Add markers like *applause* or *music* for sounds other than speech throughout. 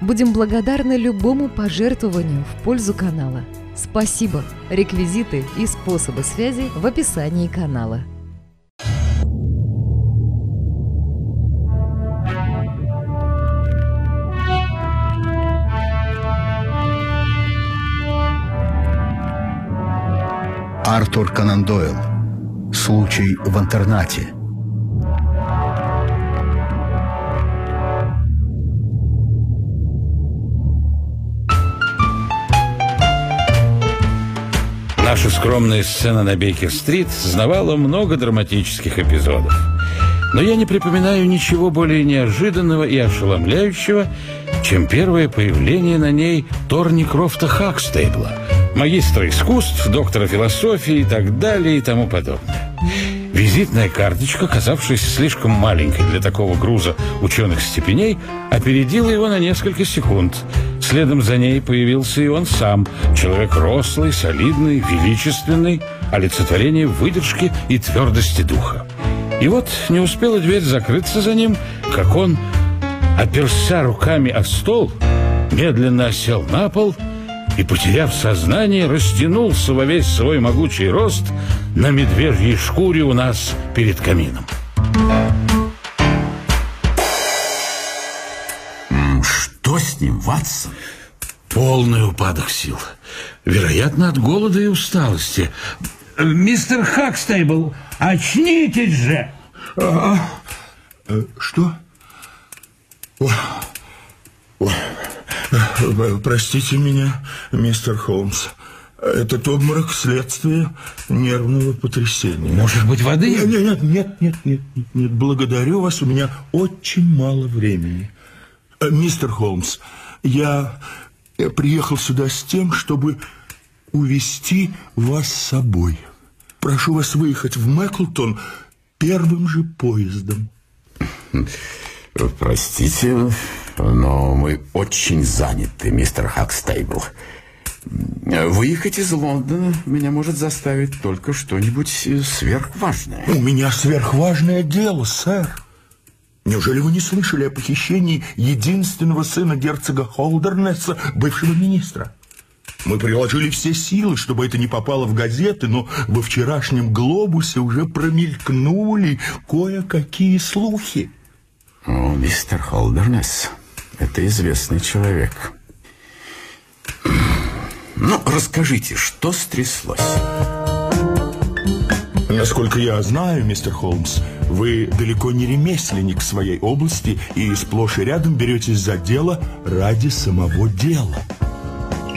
Будем благодарны любому пожертвованию в пользу канала. Спасибо! Реквизиты и способы связи в описании канала. Артур Конан Дойл. Случай в интернате. Наша скромная сцена на Бейкер-стрит знавала много драматических эпизодов. Но я не припоминаю ничего более неожиданного и ошеломляющего, чем первое появление на ней Торни Крофта Хакстейбла, магистра искусств, доктора философии и так далее и тому подобное. Визитная карточка, казавшаяся слишком маленькой для такого груза ученых степеней, опередила его на несколько секунд – Следом за ней появился и он сам, человек рослый, солидный, величественный, олицетворение выдержки и твердости духа. И вот не успела дверь закрыться за ним, как он, оперся руками о стол, медленно осел на пол и, потеряв сознание, растянулся во весь свой могучий рост на медвежьей шкуре у нас перед камином. Что с ним, Ватсон? Полный упадок сил. Вероятно, от голода и усталости. Мистер Хакстейбл, очнитесь же! А, а, что? О, о, простите меня, мистер Холмс. Этот обморок следствие нервного потрясения. Может быть, воды? Нет, нет, нет, нет, нет, нет. Благодарю вас, у меня очень мало времени. Э, мистер Холмс, я приехал сюда с тем, чтобы увести вас с собой. Прошу вас выехать в Мэклтон первым же поездом. Простите, но мы очень заняты, мистер Хакстейбл. Выехать из Лондона меня может заставить только что-нибудь сверхважное. У меня сверхважное дело, сэр. Неужели вы не слышали о похищении единственного сына герцога Холдернесса, бывшего министра? Мы приложили все силы, чтобы это не попало в газеты, но во вчерашнем «Глобусе» уже промелькнули кое-какие слухи. О, мистер Холдернесс, это известный человек. Ну, расскажите, что стряслось? Насколько я знаю, мистер Холмс, вы далеко не ремесленник своей области и сплошь и рядом беретесь за дело ради самого дела.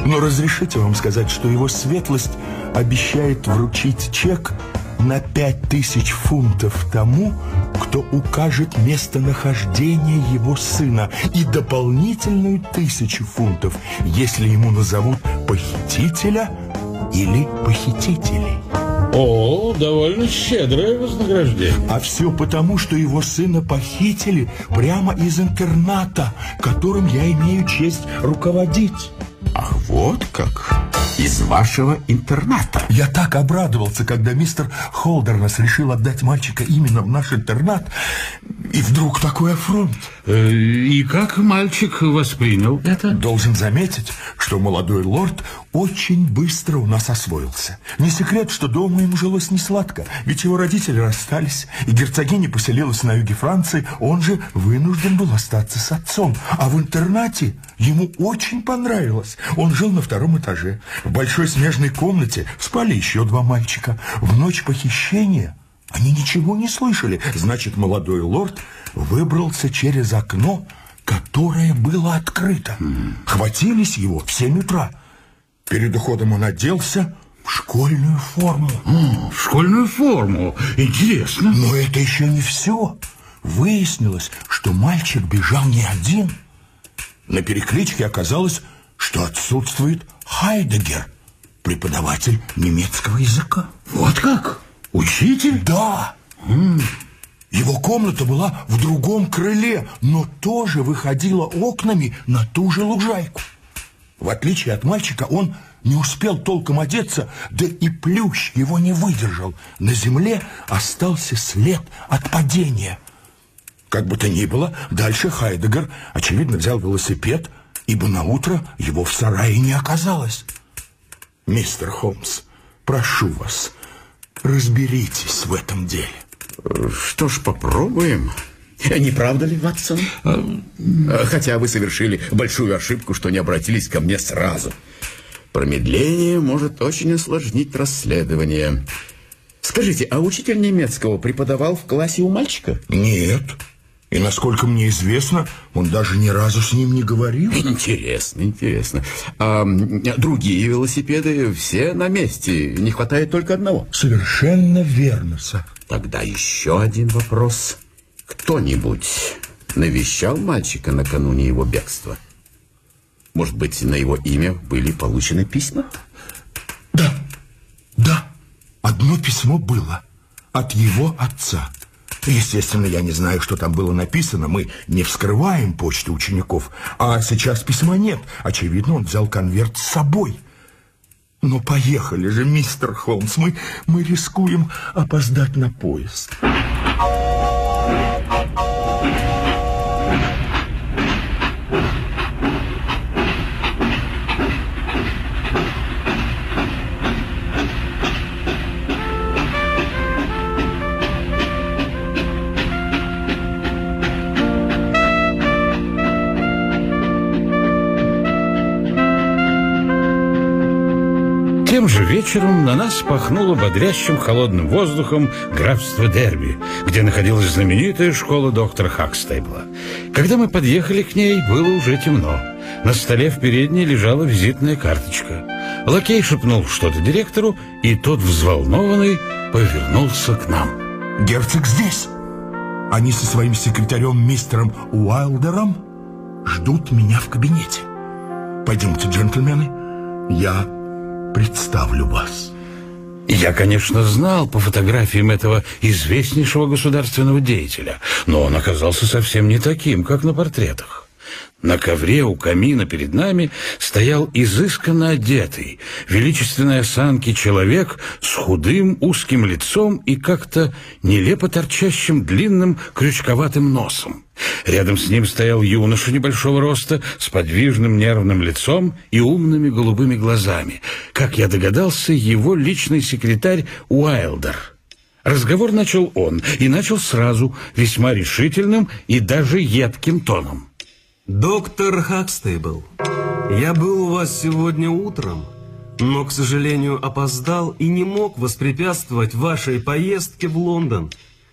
Но разрешите вам сказать, что его светлость обещает вручить чек на пять тысяч фунтов тому, кто укажет местонахождение его сына, и дополнительную тысячу фунтов, если ему назовут похитителя или похитителей. О, довольно щедрое вознаграждение. А все потому, что его сына похитили прямо из интерната, которым я имею честь руководить. Ах, вот как из вашего интерната. Я так обрадовался, когда мистер Холдернес решил отдать мальчика именно в наш интернат. И вдруг такой афронт. Э, и как мальчик воспринял это? Должен заметить, что молодой лорд очень быстро у нас освоился. Не секрет, что дома ему жилось не сладко, ведь его родители расстались, и герцогиня поселилась на юге Франции, он же вынужден был остаться с отцом. А в интернате ему очень понравилось. Он жил на втором этаже. В большой смежной комнате спали еще два мальчика. В ночь похищения они ничего не слышали. Значит, молодой лорд выбрался через окно, которое было открыто. Хватились его в семь утра. Перед уходом он оделся в школьную форму. О, в школьную форму? Интересно. Но это еще не все. Выяснилось, что мальчик бежал не один. На перекличке оказалось, что отсутствует Хайдегер, преподаватель немецкого языка. Вот как? Учитель? Да. Его комната была в другом крыле, но тоже выходила окнами на ту же лужайку. В отличие от мальчика, он не успел толком одеться, да и плющ его не выдержал. На земле остался след от падения. Как бы то ни было, дальше Хайдегер, очевидно, взял велосипед, ибо на утро его в сарае не оказалось. Мистер Холмс, прошу вас, разберитесь в этом деле. Что ж, попробуем. Не правда ли, Ватсон? Хотя вы совершили большую ошибку, что не обратились ко мне сразу. Промедление может очень осложнить расследование. Скажите, а учитель немецкого преподавал в классе у мальчика? Нет. И, насколько мне известно, он даже ни разу с ним не говорил. *laughs* Интересно, интересно. А другие велосипеды все на месте. Не хватает только одного. Совершенно верно, сэр. Тогда еще один вопрос. Кто-нибудь навещал мальчика накануне его бегства? Может быть, на его имя были получены письма? Да, да. Одно письмо было от его отца. Естественно, я не знаю, что там было написано. Мы не вскрываем почту учеников. А сейчас письма нет. Очевидно, он взял конверт с собой. Но поехали же, мистер Холмс. Мы, мы рискуем опоздать на поезд. Тем же вечером на нас пахнуло бодрящим холодным воздухом графства Дерби, где находилась знаменитая школа доктора Хакстейбла. Когда мы подъехали к ней, было уже темно. На столе в передней лежала визитная карточка. Лакей шепнул что-то директору, и тот, взволнованный, повернулся к нам. Герцог здесь. Они со своим секретарем мистером Уайлдером ждут меня в кабинете. Пойдемте, джентльмены. Я представлю вас. Я, конечно, знал по фотографиям этого известнейшего государственного деятеля, но он оказался совсем не таким, как на портретах. На ковре у камина перед нами стоял изысканно одетый, величественной осанки человек с худым узким лицом и как-то нелепо торчащим длинным крючковатым носом. Рядом с ним стоял юноша небольшого роста с подвижным нервным лицом и умными голубыми глазами. Как я догадался, его личный секретарь Уайлдер. Разговор начал он, и начал сразу, весьма решительным и даже едким тоном. Доктор Хакстейбл, я был у вас сегодня утром, но, к сожалению, опоздал и не мог воспрепятствовать вашей поездке в Лондон.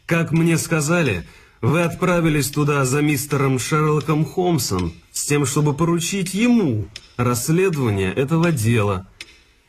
Как мне сказали, вы отправились туда за мистером Шерлоком Холмсом с тем, чтобы поручить ему расследование этого дела.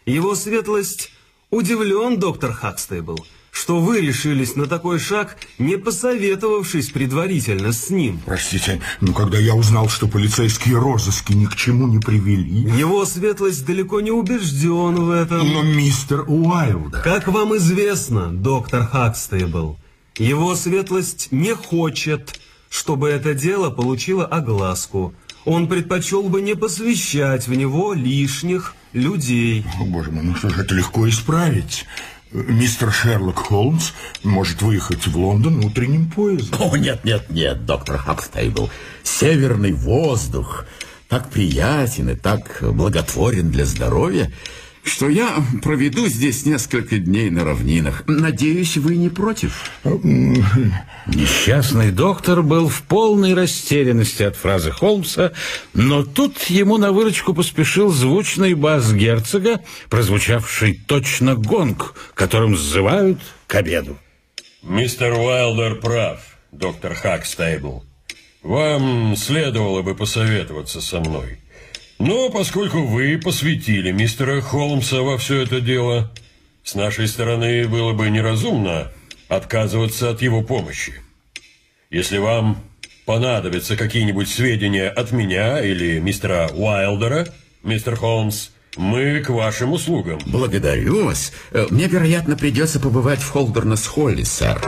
Его светлость удивлен, доктор Хакстейбл, что вы решились на такой шаг, не посоветовавшись предварительно с ним. Простите, но когда я узнал, что полицейские розыски ни к чему не привели... Его светлость далеко не убежден в этом. Но мистер Уайлдер... Как вам известно, доктор Хакстейбл, его светлость не хочет, чтобы это дело получило огласку. Он предпочел бы не посвящать в него лишних людей. О, боже мой, ну что же, это легко исправить. Мистер Шерлок Холмс может выехать в Лондон утренним поездом. О, нет, нет, нет, доктор Хакстейбл. Северный воздух так приятен и так благотворен для здоровья, что я проведу здесь несколько дней на равнинах. Надеюсь, вы не против? Несчастный доктор был в полной растерянности от фразы Холмса, но тут ему на выручку поспешил звучный бас герцога, прозвучавший точно гонг, которым сзывают к обеду. Мистер Уайлдер прав, доктор Хакстейбл. Вам следовало бы посоветоваться со мной. Но поскольку вы посвятили мистера Холмса во все это дело, с нашей стороны было бы неразумно отказываться от его помощи. Если вам понадобятся какие-нибудь сведения от меня или мистера Уайлдера, мистер Холмс, Мы к вашим услугам. Благодарю вас. Э, мне, вероятно, придется побывать в Холдернес-Холле, сэр.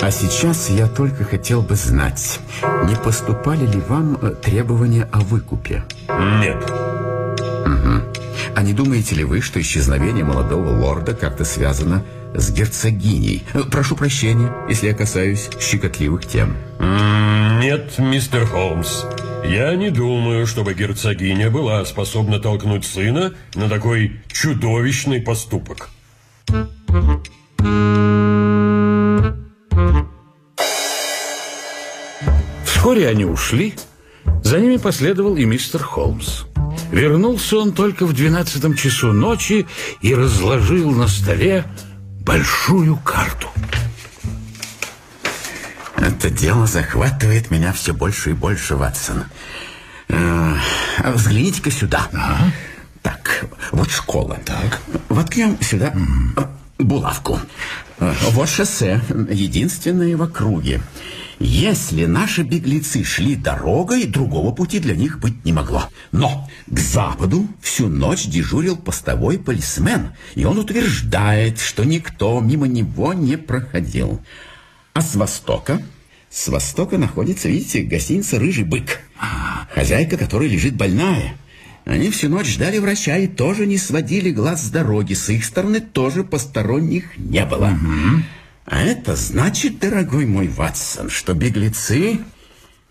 А сейчас я только хотел бы знать, не поступали ли вам э, требования о выкупе? Нет. Угу. А не думаете ли вы, что исчезновение молодого лорда как-то связано с герцогиней? Э, прошу прощения, если я касаюсь щекотливых тем. Нет, мистер Холмс. Я не думаю, чтобы герцогиня была способна толкнуть сына на такой чудовищный поступок. Вскоре они ушли. За ними последовал и мистер Холмс. Вернулся он только в двенадцатом часу ночи и разложил на столе большую карту. Это дело захватывает меня все больше и больше, Ватсон. Э, взгляните-ка сюда. Ага. Так, вот школа. Так. Воткнем сюда mm. булавку. Э, вот шоссе, единственное в округе. Если наши беглецы шли дорогой, другого пути для них быть не могло. Но к западу всю ночь дежурил постовой полисмен, и он утверждает, что никто мимо него не проходил. А с востока? С востока находится, видите, гостиница «Рыжий бык». Хозяйка, которая лежит больная. Они всю ночь ждали врача и тоже не сводили глаз с дороги. С их стороны тоже посторонних не было. Угу. А это значит, дорогой мой Ватсон, что беглецы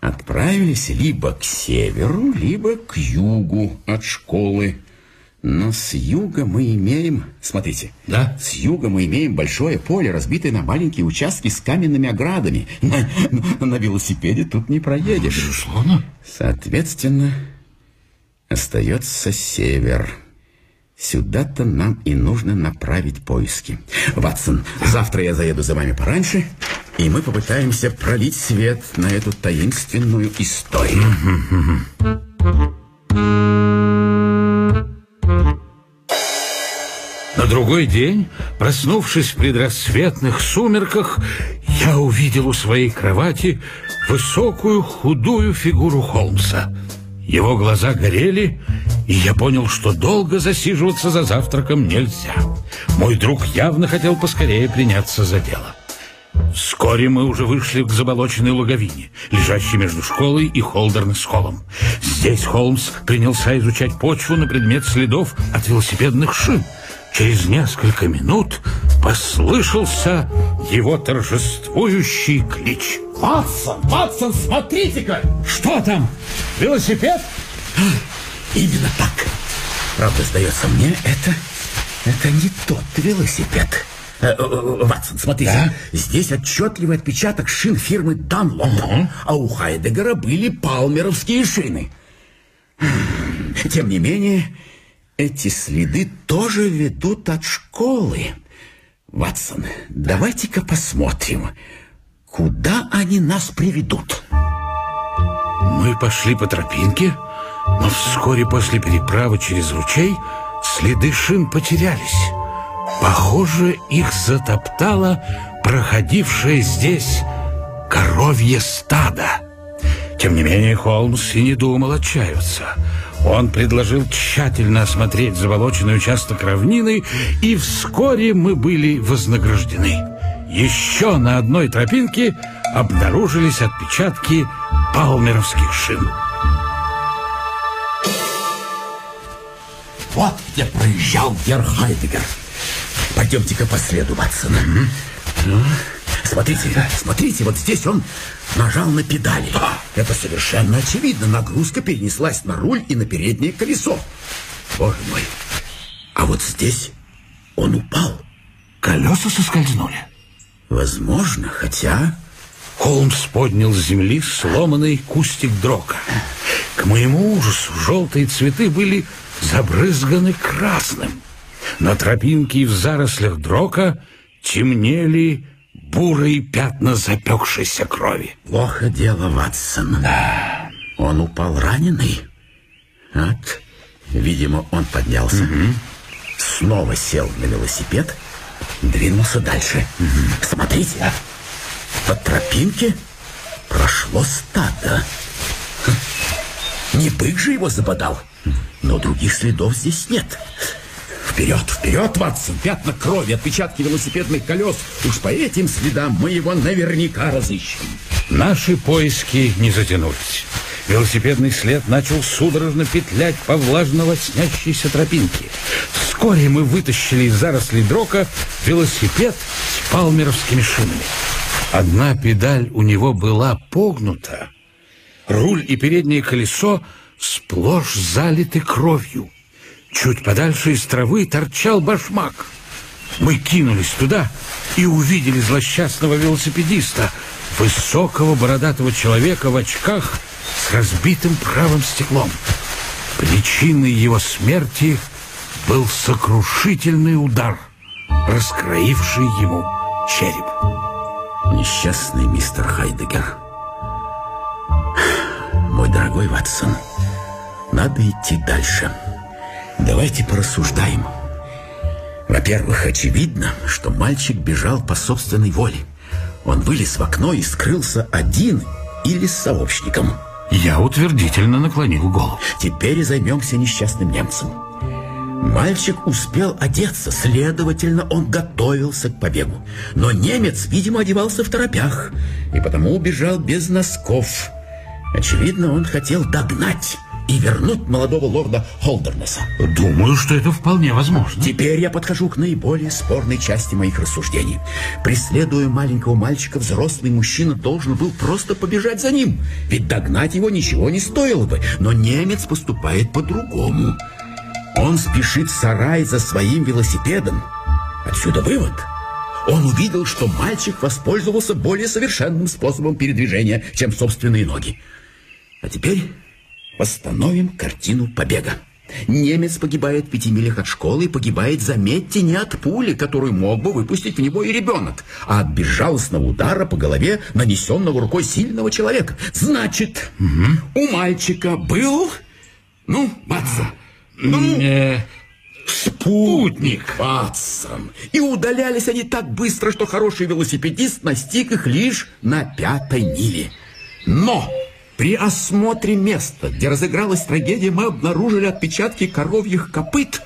отправились либо к северу, либо к югу от школы. Но с юга мы имеем... Смотрите. Да? С юга мы имеем большое поле, разбитое на маленькие участки с каменными оградами. На, на, на велосипеде тут не проедешь. Безусловно. Соответственно, остается север. Сюда-то нам и нужно направить поиски. Ватсон, завтра я заеду за вами пораньше, и мы попытаемся пролить свет на эту таинственную историю. На другой день, проснувшись в предрассветных сумерках, я увидел у своей кровати высокую худую фигуру Холмса. Его глаза горели, и я понял, что долго засиживаться за завтраком нельзя. Мой друг явно хотел поскорее приняться за дело. Вскоре мы уже вышли к заболоченной луговине, лежащей между школой и Холдернес-холлом. Здесь Холмс принялся изучать почву на предмет следов от велосипедных шин – Через несколько минут послышался его торжествующий клич. «Ватсон! Ватсон, смотрите-ка!» «Что там? Велосипед?» «Именно так. Правда, сдается мне, это... это не тот велосипед». Э, э, Ватсон, смотрите, да? здесь отчетливый отпечаток шин фирмы Данлоп, угу. а у Хайдегера были палмеровские шины. Тем не менее, эти следы тоже ведут от школы. Ватсон, давайте-ка посмотрим, куда они нас приведут. Мы пошли по тропинке, но вскоре после переправы через ручей следы шин потерялись. Похоже, их затоптало проходившее здесь коровье стадо. Тем не менее, Холмс и не думал отчаиваться – он предложил тщательно осмотреть заболоченный участок равнины, и вскоре мы были вознаграждены. Еще на одной тропинке обнаружились отпечатки палмеровских шин. Вот где проезжал Герхайдегер. Пойдемте-ка по следу, Ватсон. Угу. Смотрите, смотрите, вот здесь он нажал на педали. Это совершенно очевидно. Нагрузка перенеслась на руль и на переднее колесо. Боже мой. А вот здесь он упал. Колеса соскользнули. Возможно, хотя... Холмс поднял с земли сломанный кустик дрока. К моему ужасу желтые цветы были забрызганы красным. На тропинке и в зарослях дрока темнели бурые пятна запекшейся крови. Плохо дело, Ватсон. Да. Он упал раненый. Вот. Видимо, он поднялся, угу. снова сел на велосипед, двинулся дальше. Смотрите, а? по тропинке прошло стадо. Не бык же его забодал. но других следов здесь нет. Вперед, вперед, Ватсон! Пятна крови, отпечатки велосипедных колес. Уж по этим следам мы его наверняка разыщем. Наши поиски не затянулись. Велосипедный след начал судорожно петлять по влажно снящейся тропинке. Вскоре мы вытащили из зарослей дрока велосипед с палмеровскими шинами. Одна педаль у него была погнута. Руль и переднее колесо сплошь залиты кровью. Чуть подальше из травы торчал башмак. Мы кинулись туда и увидели злосчастного велосипедиста, высокого бородатого человека в очках с разбитым правым стеклом. Причиной его смерти был сокрушительный удар, раскроивший ему череп. Несчастный мистер Хайдегер. Мой дорогой Ватсон, надо идти дальше. Давайте порассуждаем. Во-первых, очевидно, что мальчик бежал по собственной воле. Он вылез в окно и скрылся один или с сообщником. Я утвердительно наклонил голову. Теперь займемся несчастным немцем. Мальчик успел одеться, следовательно, он готовился к побегу. Но немец, видимо, одевался в торопях, и потому убежал без носков. Очевидно, он хотел догнать и вернуть молодого лорда Холдернеса. Думаю, что это вполне возможно. Теперь я подхожу к наиболее спорной части моих рассуждений. Преследуя маленького мальчика, взрослый мужчина должен был просто побежать за ним. Ведь догнать его ничего не стоило бы. Но немец поступает по-другому. Он спешит в сарай за своим велосипедом. Отсюда вывод. Он увидел, что мальчик воспользовался более совершенным способом передвижения, чем собственные ноги. А теперь восстановим картину побега. Немец погибает в пяти милях от школы и погибает, заметьте, не от пули, которую мог бы выпустить в него и ребенок, а от безжалостного удара по голове, нанесенного рукой сильного человека. Значит, угу. у мальчика был... Ну, Ватсон, ну, э, спутник. Ватсон. И удалялись они так быстро, что хороший велосипедист настиг их лишь на пятой миле. Но при осмотре места, где разыгралась трагедия, мы обнаружили отпечатки коровьих копыт.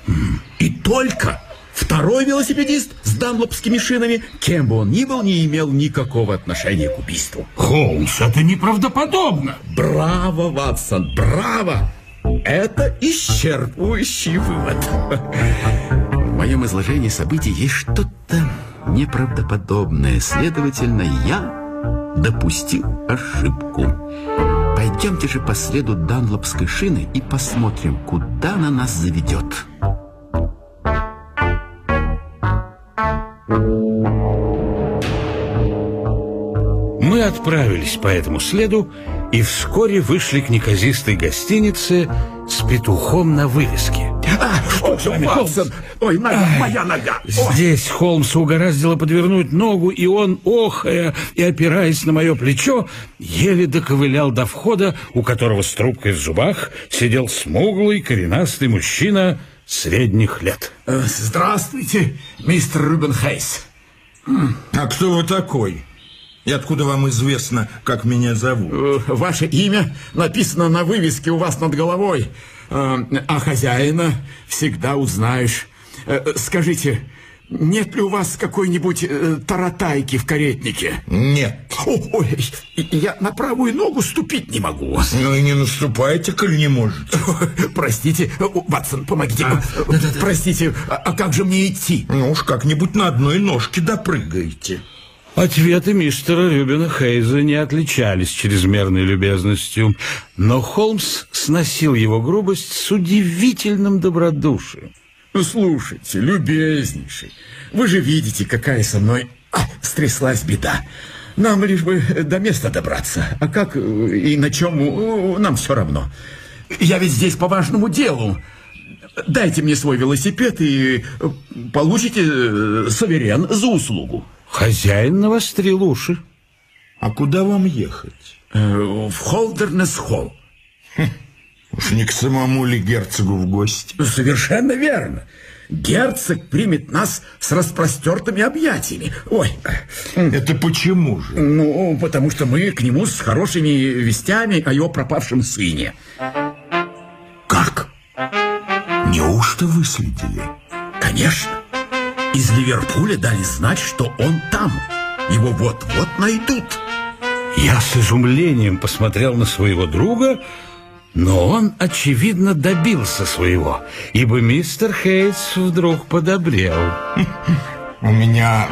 И только второй велосипедист с данлопскими шинами, кем бы он ни был, не имел никакого отношения к убийству. Холмс, это неправдоподобно. Браво, Ватсон, браво! Это исчерпывающий вывод. В моем изложении событий есть что-то неправдоподобное. Следовательно, я допустил ошибку. Пойдемте же по следу Данлопской шины и посмотрим, куда она нас заведет. Мы отправились по этому следу и вскоре вышли к неказистой гостинице с петухом на вывеске. А, что с вами, Холмсон? Ой, нога, моя нога! Ой. Здесь Холмса угораздило подвернуть ногу, и он, охая и опираясь на мое плечо, еле доковылял до входа, у которого с трубкой в зубах сидел смуглый коренастый мужчина средних лет. Э, здравствуйте, мистер Рубен Хейс. А кто вы такой? И откуда вам известно, как меня зовут? Э, ваше имя написано на вывеске у вас над головой, э, а хозяина всегда узнаешь. Э, скажите, нет ли у вас какой-нибудь э, таратайки в каретнике? Нет. О, ой, я на правую ногу ступить не могу. Ну и не наступайте, коль не можете. Простите, Ватсон, помогите. А, Простите, а, а как же мне идти? Ну уж как-нибудь на одной ножке допрыгаете. Ответы мистера Рюбина Хейза не отличались чрезмерной любезностью, но Холмс сносил его грубость с удивительным добродушием. Слушайте, любезнейший, вы же видите, какая со мной а, стряслась беда. Нам лишь бы до места добраться, а как и на чем, нам все равно. Я ведь здесь по важному делу. Дайте мне свой велосипед и получите э, суверен за услугу. Хозяин навострил уши. А куда вам ехать? Э, в Холдернес-холл. Хм, уж не к самому ли герцогу в гости? Совершенно верно. Герцог примет нас с распростертыми объятиями. Ой. Это почему же? Ну, потому что мы к нему с хорошими вестями о его пропавшем сыне. Как? Неужто выследили? Конечно. Из Ливерпуля дали знать, что он там. Его вот-вот найдут. Я с изумлением посмотрел на своего друга, но он, очевидно, добился своего, ибо мистер Хейтс вдруг подобрел. У меня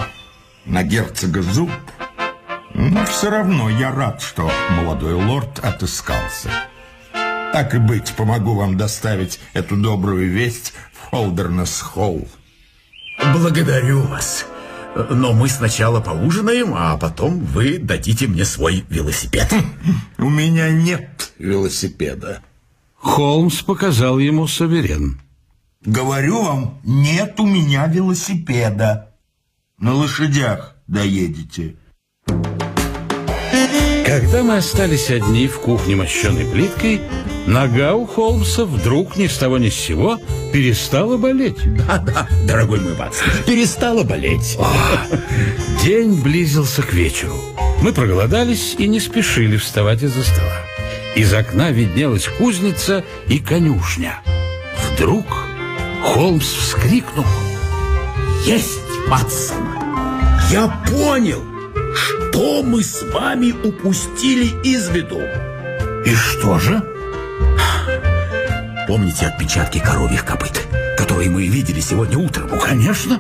на герцога зуб, но все равно я рад, что молодой лорд отыскался. Так и быть, помогу вам доставить эту добрую весть в Холдернес-Холл. Благодарю вас. Но мы сначала поужинаем, а потом вы дадите мне свой велосипед. У меня нет велосипеда. Холмс показал ему суверен. Говорю вам, нет у меня велосипеда. На лошадях доедете. Когда мы остались одни в кухне, мощенной плиткой, нога у Холмса вдруг ни с того ни с сего перестала болеть. Да-да, дорогой мой Ватсон, перестала болеть. О, день близился к вечеру. Мы проголодались и не спешили вставать из-за стола. Из окна виднелась кузница и конюшня. Вдруг Холмс вскрикнул. Есть, Ватсон! Я понял, что мы с вами упустили из виду. И что же? Помните отпечатки коровьих копыт, которые мы видели сегодня утром? Ну, конечно.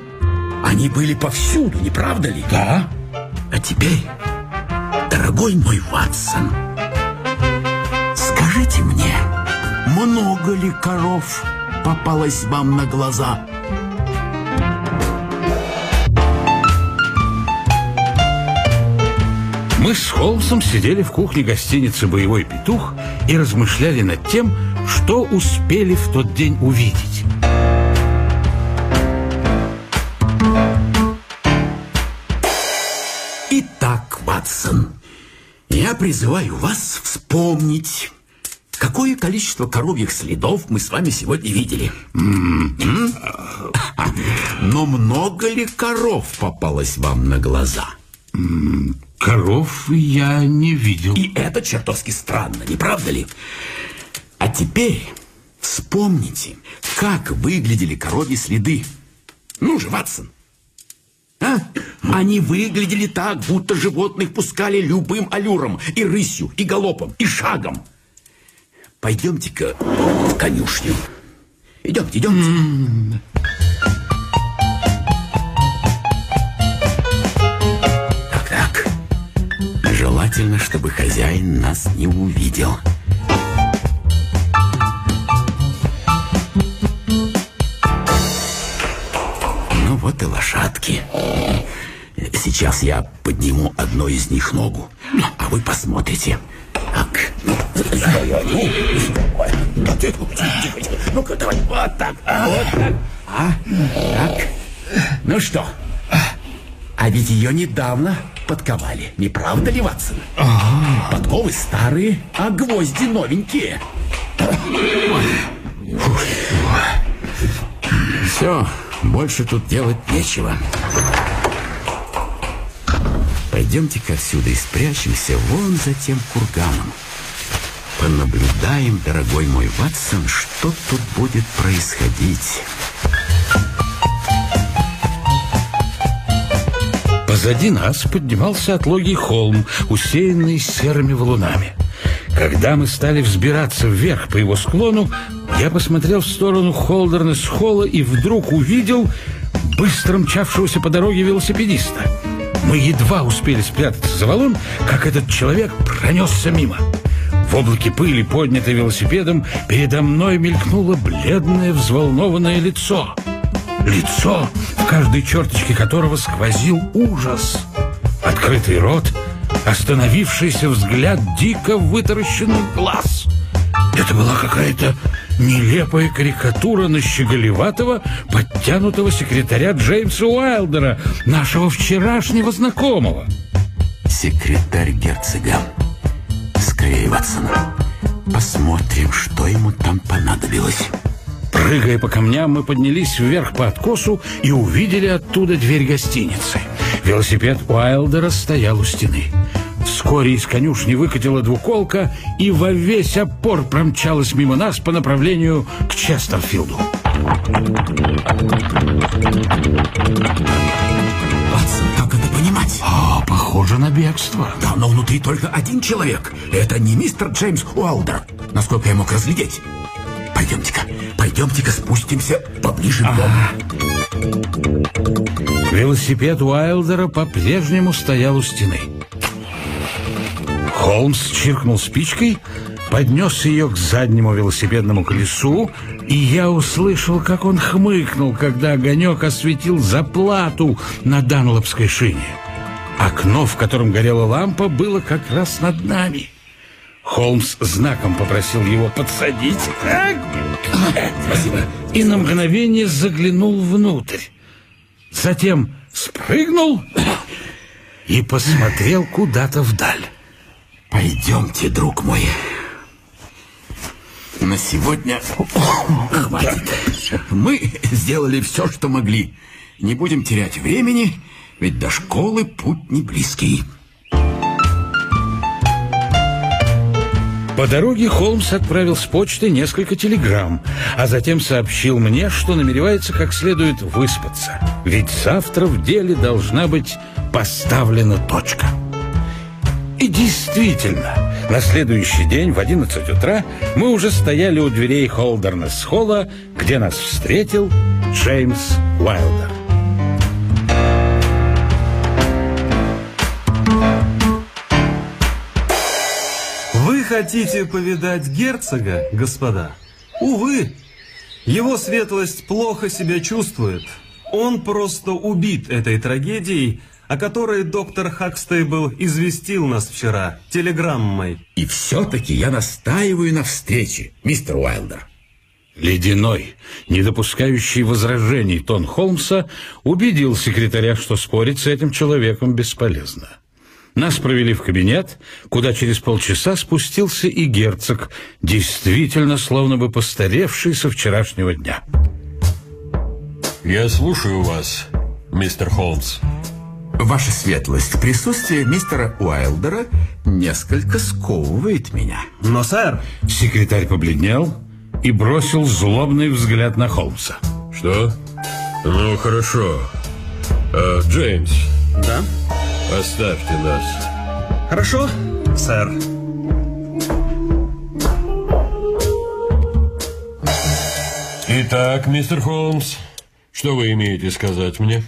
Они были повсюду, не правда ли? Да. А теперь, дорогой мой Ватсон, скажите мне, много ли коров попалось вам на глаза? Мы с Холмсом сидели в кухне гостиницы «Боевой петух» и размышляли над тем, что успели в тот день увидеть. Итак, Ватсон, я призываю вас вспомнить, какое количество коровьих следов мы с вами сегодня видели. М-м. Но много ли коров попалось вам на глаза? Коров я не видел. И это чертовски странно, не правда ли? А теперь вспомните, как выглядели коровьи следы. Ну же, Ватсон. А? Они выглядели так, будто животных пускали любым аллюром, и рысью, и галопом, и шагом. Пойдемте-ка в конюшню. Идемте, идемте. Желательно, чтобы хозяин нас не увидел. Ну вот и лошадки. Сейчас я подниму одной из них ногу, а вы посмотрите. Так. Ну-ка, давай, вот так, вот так. А, так. Ну что, а ведь ее недавно подковали, не правда ли, Ватсон? Подковы старые, а гвозди новенькие. Все, больше тут делать нечего. Пойдемте-ка отсюда и спрячемся вон за тем курганом. Понаблюдаем, дорогой мой Ватсон, что тут будет происходить. Позади нас поднимался отлогий холм, усеянный серыми валунами. Когда мы стали взбираться вверх по его склону, я посмотрел в сторону Холдернес-холла и вдруг увидел быстро мчавшегося по дороге велосипедиста. Мы едва успели спрятаться за валун, как этот человек пронесся мимо. В облаке пыли, поднятой велосипедом, передо мной мелькнуло бледное, взволнованное лицо. Лицо, каждой черточке которого сквозил ужас. Открытый рот, остановившийся взгляд дико вытаращенных глаз. Это была какая-то нелепая карикатура на щеголеватого, подтянутого секретаря Джеймса Уайлдера, нашего вчерашнего знакомого. Секретарь герцога. Скорее, Ватсон. Посмотрим, что ему там понадобилось. Прыгая по камням, мы поднялись вверх по откосу и увидели оттуда дверь гостиницы. Велосипед Уайлдера стоял у стены. Вскоре из конюшни выкатила двуколка и во весь опор промчалась мимо нас по направлению к Честерфилду. Ватсон, как это понимать? А, похоже на бегство. Да, но внутри только один человек. Это не мистер Джеймс Уалдер, насколько я мог разглядеть. Пойдемте-ка, пойдемте-ка спустимся поближе к дому. Велосипед Уайлдера по-прежнему стоял у стены. Холмс чиркнул спичкой, поднес ее к заднему велосипедному колесу, и я услышал, как он хмыкнул, когда огонек осветил заплату на данлопской шине. Окно, в котором горела лампа, было как раз над нами. Холмс знаком попросил его подсадить. Спасибо. И на мгновение заглянул внутрь. Затем спрыгнул и посмотрел куда-то вдаль. Пойдемте, друг мой. На сегодня хватит. Мы сделали все, что могли. Не будем терять времени, ведь до школы путь не близкий. По дороге Холмс отправил с почты несколько телеграмм, а затем сообщил мне, что намеревается как следует выспаться. Ведь завтра в деле должна быть поставлена точка. И действительно, на следующий день в 11 утра мы уже стояли у дверей Холдернес-холла, где нас встретил Джеймс Уайлдер. Хотите повидать герцога, господа? Увы, его светлость плохо себя чувствует. Он просто убит этой трагедией, о которой доктор Хакстейбл известил нас вчера телеграммой. И все-таки я настаиваю на встрече, мистер Уайлдер. Ледяной, не допускающий возражений тон Холмса, убедил секретаря, что спорить с этим человеком бесполезно. Нас провели в кабинет, куда через полчаса спустился и герцог, действительно словно бы постаревший со вчерашнего дня. Я слушаю вас, мистер Холмс. Ваша светлость, присутствие мистера Уайлдера несколько сковывает меня. Но, сэр... Секретарь побледнел и бросил злобный взгляд на Холмса. Что? Ну, хорошо. А, Джеймс, Да? Оставьте нас. Хорошо, сэр. Итак, мистер Холмс, что вы имеете сказать мне?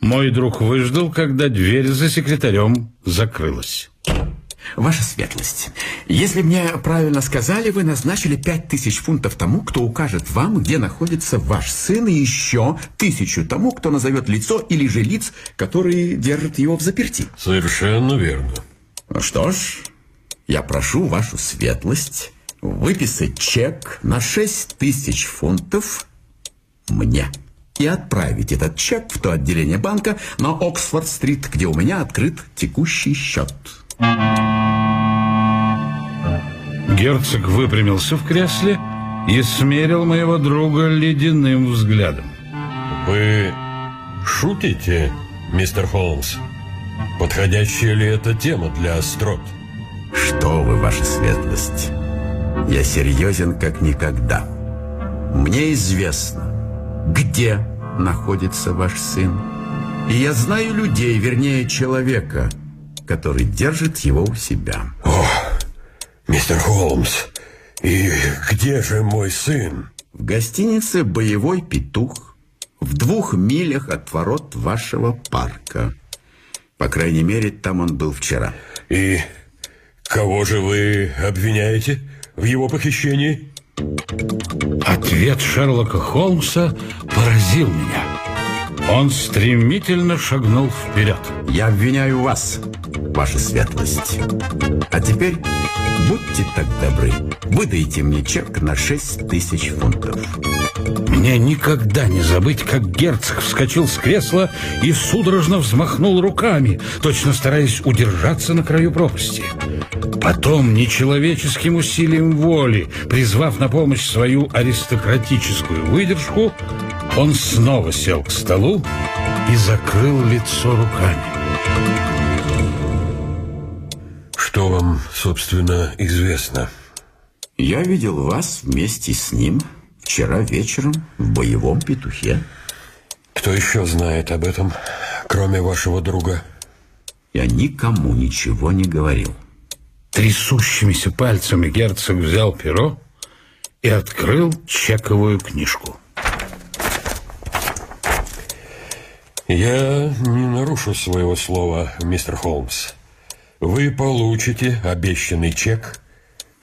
Мой друг выждал, когда дверь за секретарем закрылась. Ваша светлость, если мне правильно сказали, вы назначили пять тысяч фунтов тому, кто укажет вам, где находится ваш сын, и еще тысячу тому, кто назовет лицо или же лиц, которые держат его в заперти. Совершенно верно. Ну что ж, я прошу вашу светлость выписать чек на шесть тысяч фунтов мне и отправить этот чек в то отделение банка на Оксфорд-стрит, где у меня открыт текущий счет. Герцог выпрямился в кресле и смерил моего друга ледяным взглядом. Вы шутите, мистер Холмс? Подходящая ли эта тема для острот? Что вы, ваша светлость? Я серьезен как никогда. Мне известно, где находится ваш сын. И я знаю людей, вернее, человека, который держит его у себя. О, мистер Холмс, и где же мой сын? В гостинице «Боевой петух» в двух милях от ворот вашего парка. По крайней мере, там он был вчера. И кого же вы обвиняете в его похищении? Ответ Шерлока Холмса поразил меня. Он стремительно шагнул вперед. Я обвиняю вас, ваша светлость. А теперь будьте так добры, выдайте мне чек на шесть тысяч фунтов. Мне никогда не забыть, как герцог вскочил с кресла и судорожно взмахнул руками, точно стараясь удержаться на краю пропасти. Потом, нечеловеческим усилием воли, призвав на помощь свою аристократическую выдержку, он снова сел к столу и закрыл лицо руками. Что вам, собственно, известно? Я видел вас вместе с ним вчера вечером в боевом петухе. Кто еще знает об этом, кроме вашего друга? Я никому ничего не говорил. Трясущимися пальцами герцог взял перо и открыл чековую книжку. Я не нарушу своего слова, мистер Холмс. Вы получите обещанный чек,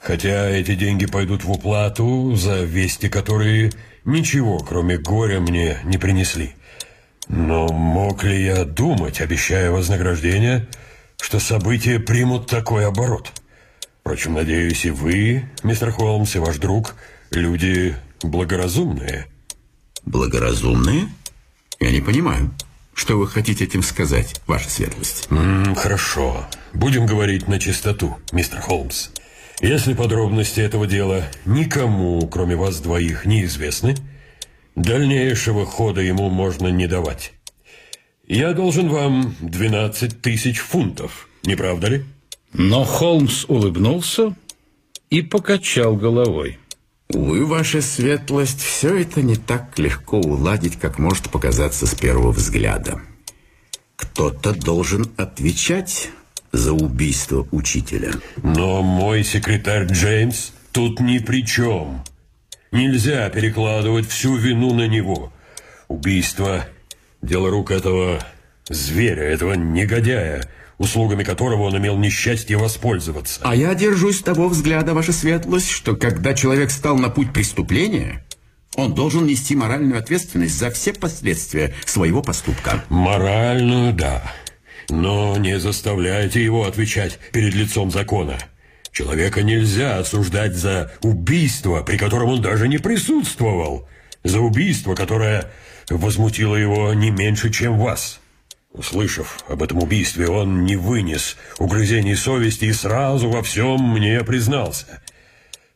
хотя эти деньги пойдут в уплату за вести, которые ничего, кроме горя, мне не принесли. Но мог ли я думать, обещая вознаграждение, что события примут такой оборот? Впрочем, надеюсь, и вы, мистер Холмс, и ваш друг, люди благоразумные. Благоразумные? Я не понимаю. Что вы хотите этим сказать, ваша светлость? -м, хорошо. Будем говорить на чистоту, мистер Холмс. Если подробности этого дела никому, кроме вас двоих, неизвестны, дальнейшего хода ему можно не давать. Я должен вам 12 тысяч фунтов, не правда ли? Но Холмс улыбнулся и покачал головой. Увы, ваша светлость, все это не так легко уладить, как может показаться с первого взгляда. Кто-то должен отвечать за убийство учителя. Но мой секретарь Джеймс тут ни при чем. Нельзя перекладывать всю вину на него. Убийство – дело рук этого зверя, этого негодяя – услугами которого он имел несчастье воспользоваться. А я держусь того взгляда, ваша светлость, что когда человек стал на путь преступления, он должен нести моральную ответственность за все последствия своего поступка. Моральную, да. Но не заставляйте его отвечать перед лицом закона. Человека нельзя осуждать за убийство, при котором он даже не присутствовал. За убийство, которое возмутило его не меньше, чем вас. Услышав об этом убийстве, он не вынес угрызений совести и сразу во всем мне признался.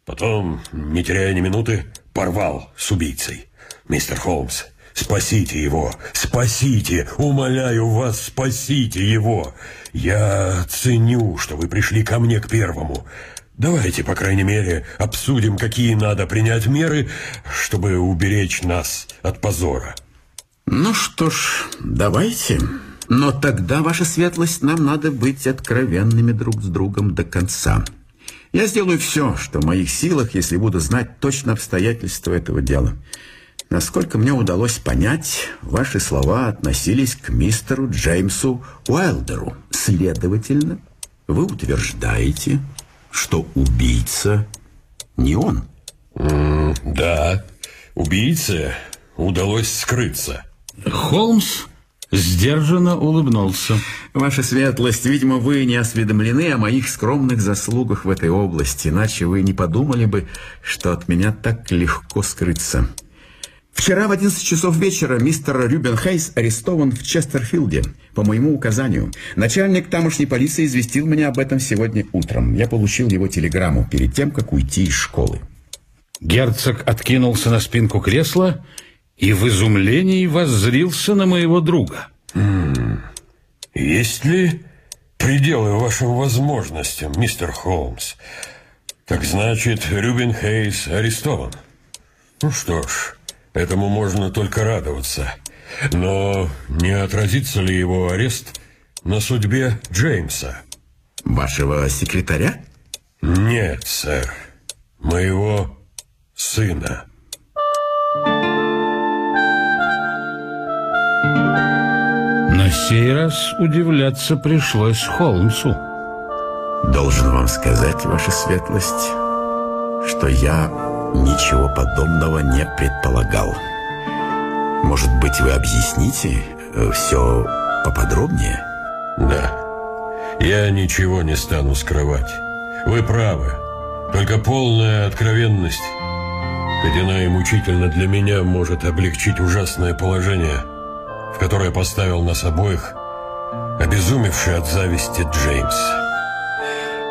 Потом, не теряя ни минуты, порвал с убийцей. Мистер Холмс, спасите его, спасите, умоляю вас, спасите его. Я ценю, что вы пришли ко мне к первому. Давайте, по крайней мере, обсудим, какие надо принять меры, чтобы уберечь нас от позора. Ну что ж, давайте. Но тогда, ваша светлость, нам надо быть откровенными друг с другом до конца. Я сделаю все, что в моих силах, если буду знать точно обстоятельства этого дела. Насколько мне удалось понять, ваши слова относились к мистеру Джеймсу Уайлдеру. Следовательно, вы утверждаете, что убийца не он. Mm, да, убийце удалось скрыться. Холмс сдержанно улыбнулся. Ваша светлость, видимо, вы не осведомлены о моих скромных заслугах в этой области, иначе вы не подумали бы, что от меня так легко скрыться. Вчера в 11 часов вечера мистер Рюбен Хейс арестован в Честерфилде по моему указанию. Начальник тамошней полиции известил меня об этом сегодня утром. Я получил его телеграмму перед тем, как уйти из школы. Герцог откинулся на спинку кресла и в изумлении воззрился на моего друга. Есть ли пределы вашим возможностям, мистер Холмс? Так значит, Рюбин Хейс арестован. Ну что ж, этому можно только радоваться. Но не отразится ли его арест на судьбе Джеймса? Вашего секретаря? Нет, сэр. Моего сына. На сей раз удивляться пришлось Холмсу. Должен вам сказать, ваша светлость, что я ничего подобного не предполагал. Может быть, вы объясните э, все поподробнее? Да. Я ничего не стану скрывать. Вы правы. Только полная откровенность, хоть она и мучительно для меня, может облегчить ужасное положение – в которое поставил нас обоих обезумевший от зависти Джеймс.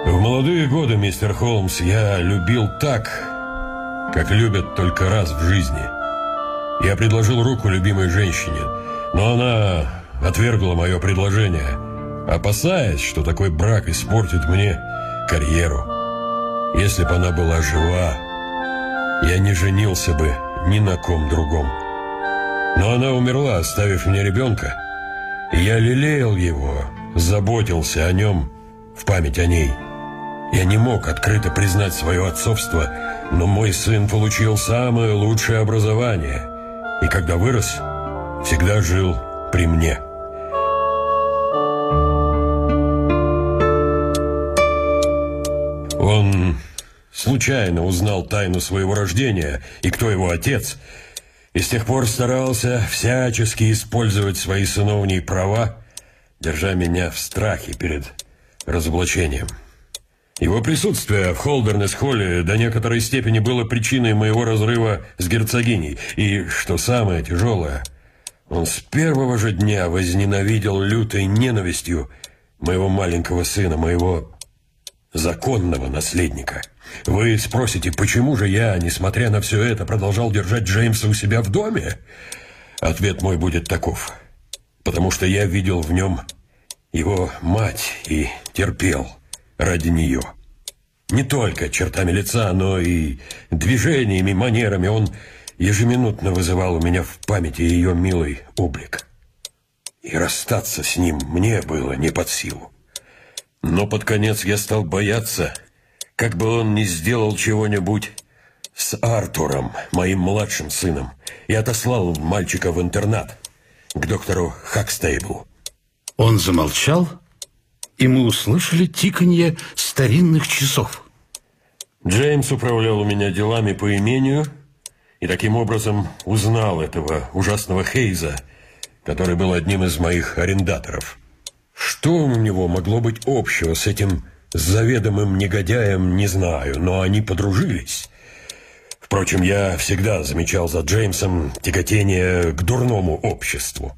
В молодые годы, мистер Холмс, я любил так, как любят только раз в жизни. Я предложил руку любимой женщине, но она отвергла мое предложение, опасаясь, что такой брак испортит мне карьеру. Если бы она была жива, я не женился бы ни на ком другом. Но она умерла, оставив мне ребенка. Я лелеял его, заботился о нем в память о ней. Я не мог открыто признать свое отцовство, но мой сын получил самое лучшее образование. И когда вырос, всегда жил при мне. Он случайно узнал тайну своего рождения и кто его отец, и с тех пор старался всячески использовать свои сыновние права, держа меня в страхе перед разоблачением. Его присутствие в Холдернес-холле до некоторой степени было причиной моего разрыва с герцогиней. И, что самое тяжелое, он с первого же дня возненавидел лютой ненавистью моего маленького сына, моего законного наследника. Вы спросите, почему же я, несмотря на все это, продолжал держать Джеймса у себя в доме? Ответ мой будет таков. Потому что я видел в нем его мать и терпел ради нее. Не только чертами лица, но и движениями, манерами он ежеминутно вызывал у меня в памяти ее милый облик. И расстаться с ним мне было не под силу. Но под конец я стал бояться, как бы он не сделал чего-нибудь с Артуром, моим младшим сыном, и отослал мальчика в интернат к доктору Хакстейблу. Он замолчал, и мы услышали тиканье старинных часов. Джеймс управлял у меня делами по имению и таким образом узнал этого ужасного Хейза, который был одним из моих арендаторов. Что у него могло быть общего с этим заведомым негодяем, не знаю, но они подружились. Впрочем, я всегда замечал за Джеймсом тяготение к дурному обществу.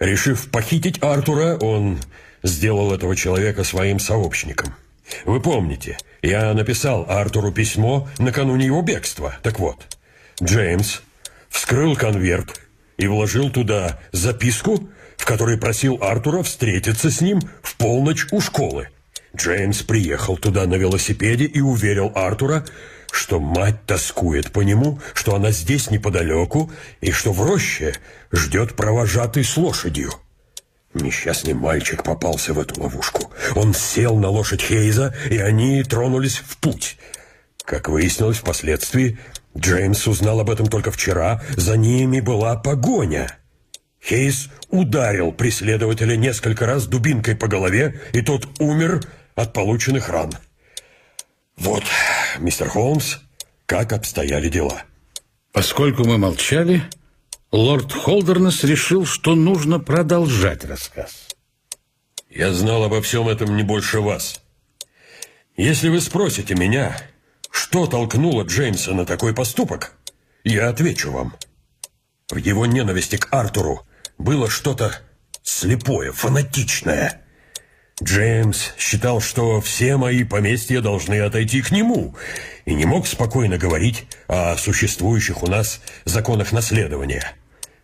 Решив похитить Артура, он сделал этого человека своим сообщником. Вы помните, я написал Артуру письмо накануне его бегства. Так вот, Джеймс вскрыл конверт и вложил туда записку, в которой просил Артура встретиться с ним в полночь у школы. Джеймс приехал туда на велосипеде и уверил Артура, что мать тоскует по нему, что она здесь неподалеку и что в роще ждет провожатый с лошадью. Несчастный мальчик попался в эту ловушку. Он сел на лошадь Хейза, и они тронулись в путь. Как выяснилось впоследствии, Джеймс узнал об этом только вчера, за ними была погоня. Хейз ударил преследователя несколько раз дубинкой по голове, и тот умер от полученных ран. Вот, мистер Холмс, как обстояли дела. Поскольку мы молчали, лорд Холдернес решил, что нужно продолжать рассказ. Я знал обо всем этом не больше вас. Если вы спросите меня, что толкнуло Джеймса на такой поступок, я отвечу вам. В его ненависти к Артуру было что-то слепое, фанатичное. Джеймс считал, что все мои поместья должны отойти к нему, и не мог спокойно говорить о существующих у нас законах наследования.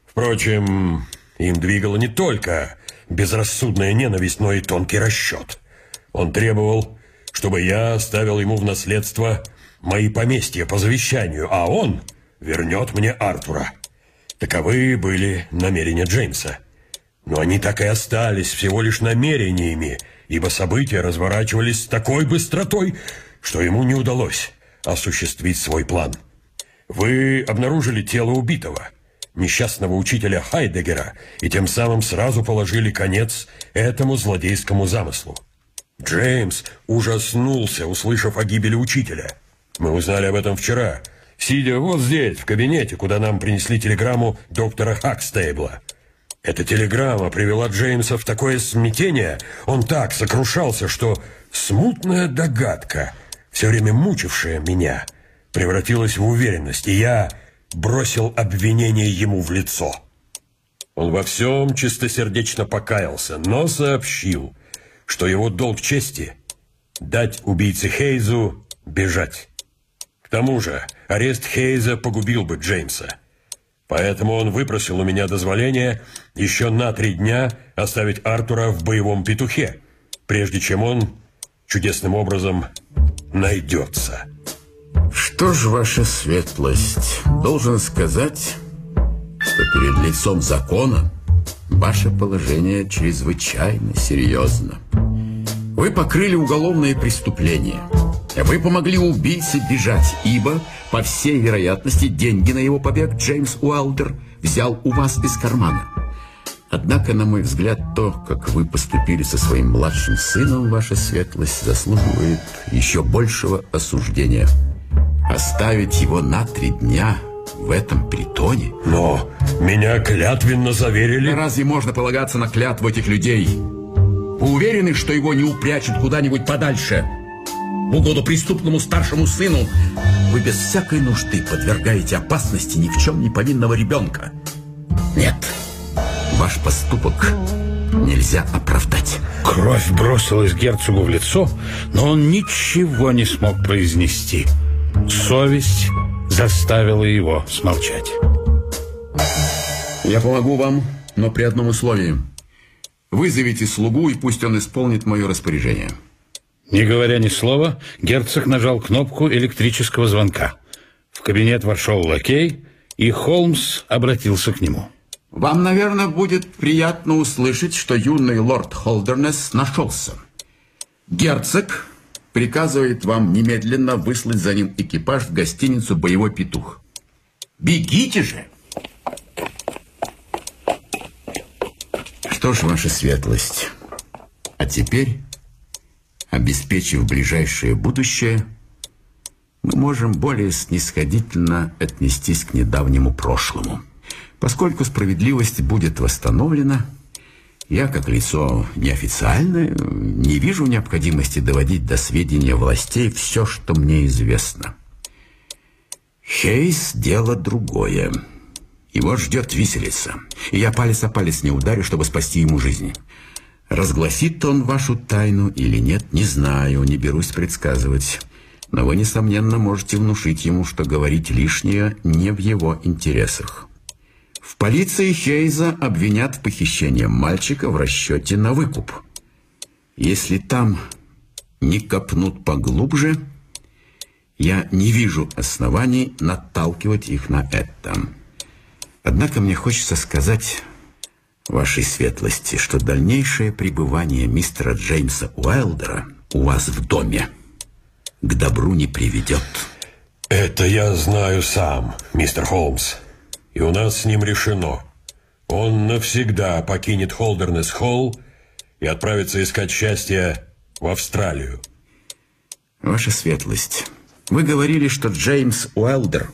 Впрочем, им двигала не только безрассудная ненависть, но и тонкий расчет. Он требовал, чтобы я оставил ему в наследство мои поместья по завещанию, а он вернет мне Артура. Таковы были намерения Джеймса. Но они так и остались всего лишь намерениями, ибо события разворачивались с такой быстротой, что ему не удалось осуществить свой план. Вы обнаружили тело убитого – несчастного учителя Хайдегера и тем самым сразу положили конец этому злодейскому замыслу. Джеймс ужаснулся, услышав о гибели учителя. Мы узнали об этом вчера, сидя вот здесь, в кабинете, куда нам принесли телеграмму доктора Хакстейбла. Эта телеграмма привела Джеймса в такое смятение, он так сокрушался, что смутная догадка, все время мучившая меня, превратилась в уверенность, и я бросил обвинение ему в лицо. Он во всем чистосердечно покаялся, но сообщил, что его долг чести – дать убийце Хейзу бежать. Тому же арест Хейза погубил бы Джеймса. Поэтому он выпросил у меня дозволение еще на три дня оставить Артура в боевом петухе, прежде чем он чудесным образом найдется. Что ж, ваша светлость, должен сказать, что перед лицом закона ваше положение чрезвычайно серьезно. Вы покрыли уголовное преступление. Вы помогли убийце бежать, ибо, по всей вероятности, деньги на его побег Джеймс Уайлдер взял у вас из кармана. Однако, на мой взгляд, то, как вы поступили со своим младшим сыном, ваша светлость, заслуживает еще большего осуждения. Оставить его на три дня в этом притоне? Но меня клятвенно заверили... Разве можно полагаться на клятву этих людей? Вы уверены, что его не упрячут куда-нибудь подальше? В угоду преступному старшему сыну вы без всякой нужды подвергаете опасности ни в чем не повинного ребенка. Нет, ваш поступок нельзя оправдать. Кровь бросилась герцогу в лицо, но он ничего не смог произнести. Совесть заставила его смолчать. Я помогу вам, но при одном условии. Вызовите слугу, и пусть он исполнит мое распоряжение. Не говоря ни слова, герцог нажал кнопку электрического звонка. В кабинет вошел лакей, и Холмс обратился к нему. Вам, наверное, будет приятно услышать, что юный лорд Холдернес нашелся. Герцог приказывает вам немедленно выслать за ним экипаж в гостиницу «Боевой петух». Бегите же! Что ж, ваша светлость, а теперь, обеспечив ближайшее будущее, мы можем более снисходительно отнестись к недавнему прошлому. Поскольку справедливость будет восстановлена, я, как лицо неофициальное, не вижу необходимости доводить до сведения властей все, что мне известно. Хейс – дело другое. Его ждет виселица, и я палец о палец не ударю, чтобы спасти ему жизнь. Разгласит он вашу тайну или нет, не знаю, не берусь предсказывать. Но вы, несомненно, можете внушить ему, что говорить лишнее не в его интересах. В полиции Хейза обвинят в похищении мальчика в расчете на выкуп. Если там не копнут поглубже, я не вижу оснований наталкивать их на это. Однако мне хочется сказать вашей светлости, что дальнейшее пребывание мистера Джеймса Уайлдера у вас в доме к добру не приведет. Это я знаю сам, мистер Холмс. И у нас с ним решено. Он навсегда покинет Холдернес-Холл и отправится искать счастье в Австралию. Ваша светлость, вы говорили, что Джеймс Уэлдер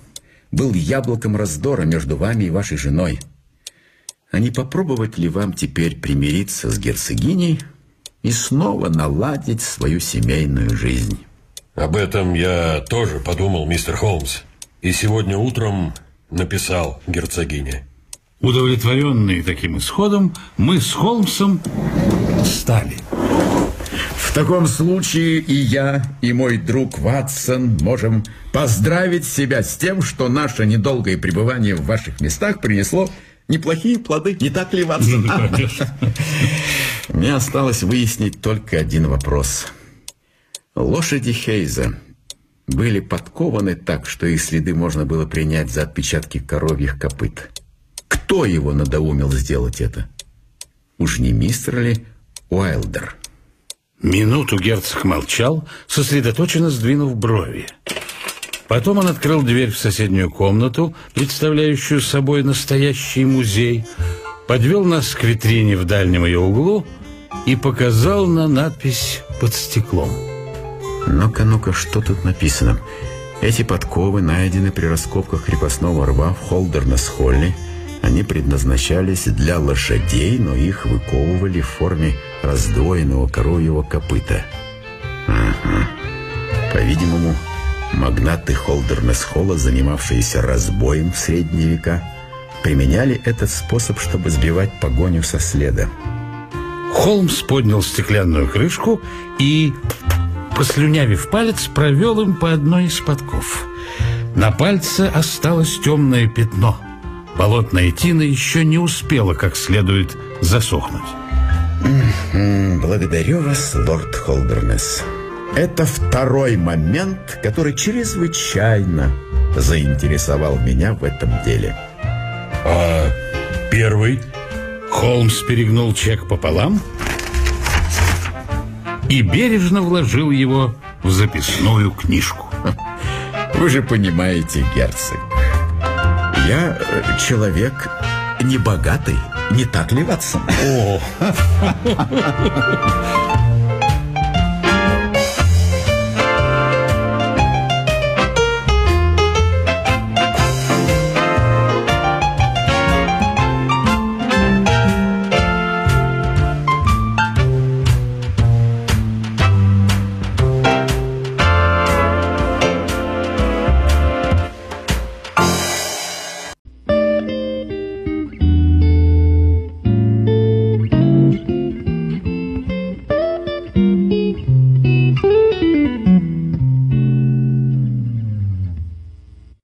был яблоком раздора между вами и вашей женой. А не попробовать ли вам теперь примириться с герцогиней и снова наладить свою семейную жизнь? Об этом я тоже подумал, мистер Холмс. И сегодня утром написал герцогине. Удовлетворенные таким исходом, мы с Холмсом стали. В таком случае и я, и мой друг Ватсон можем поздравить себя с тем, что наше недолгое пребывание в ваших местах принесло неплохие плоды. Не так ли, Ватсон? *laughs* Мне осталось выяснить только один вопрос. Лошади Хейза были подкованы так, что их следы можно было принять за отпечатки коровьих копыт. Кто его надоумил сделать это? Уж не мистер ли Уайлдер? Минуту герцог молчал, сосредоточенно сдвинув брови. Потом он открыл дверь в соседнюю комнату, представляющую собой настоящий музей, подвел нас к витрине в дальнем ее углу и показал на надпись под стеклом. Ну-ка, ну-ка, что тут написано? Эти подковы найдены при раскопках крепостного рва в Холдернес-Холле. Они предназначались для лошадей, но их выковывали в форме раздвоенного коровьего копыта. По-видимому, магнаты Холдернес-Холла, занимавшиеся разбоем в средние века, применяли этот способ, чтобы сбивать погоню со следа. Холмс поднял стеклянную крышку и послюнявив палец, провел им по одной из подков. На пальце осталось темное пятно. Болотная тина еще не успела как следует засохнуть. Благодарю вас, лорд Холдернес. Это второй момент, который чрезвычайно заинтересовал меня в этом деле. А первый? Холмс перегнул чек пополам и бережно вложил его в записную книжку. *laughs* Вы же понимаете, герцог, я э, человек небогатый, не так ли, Ватсон? О! *laughs*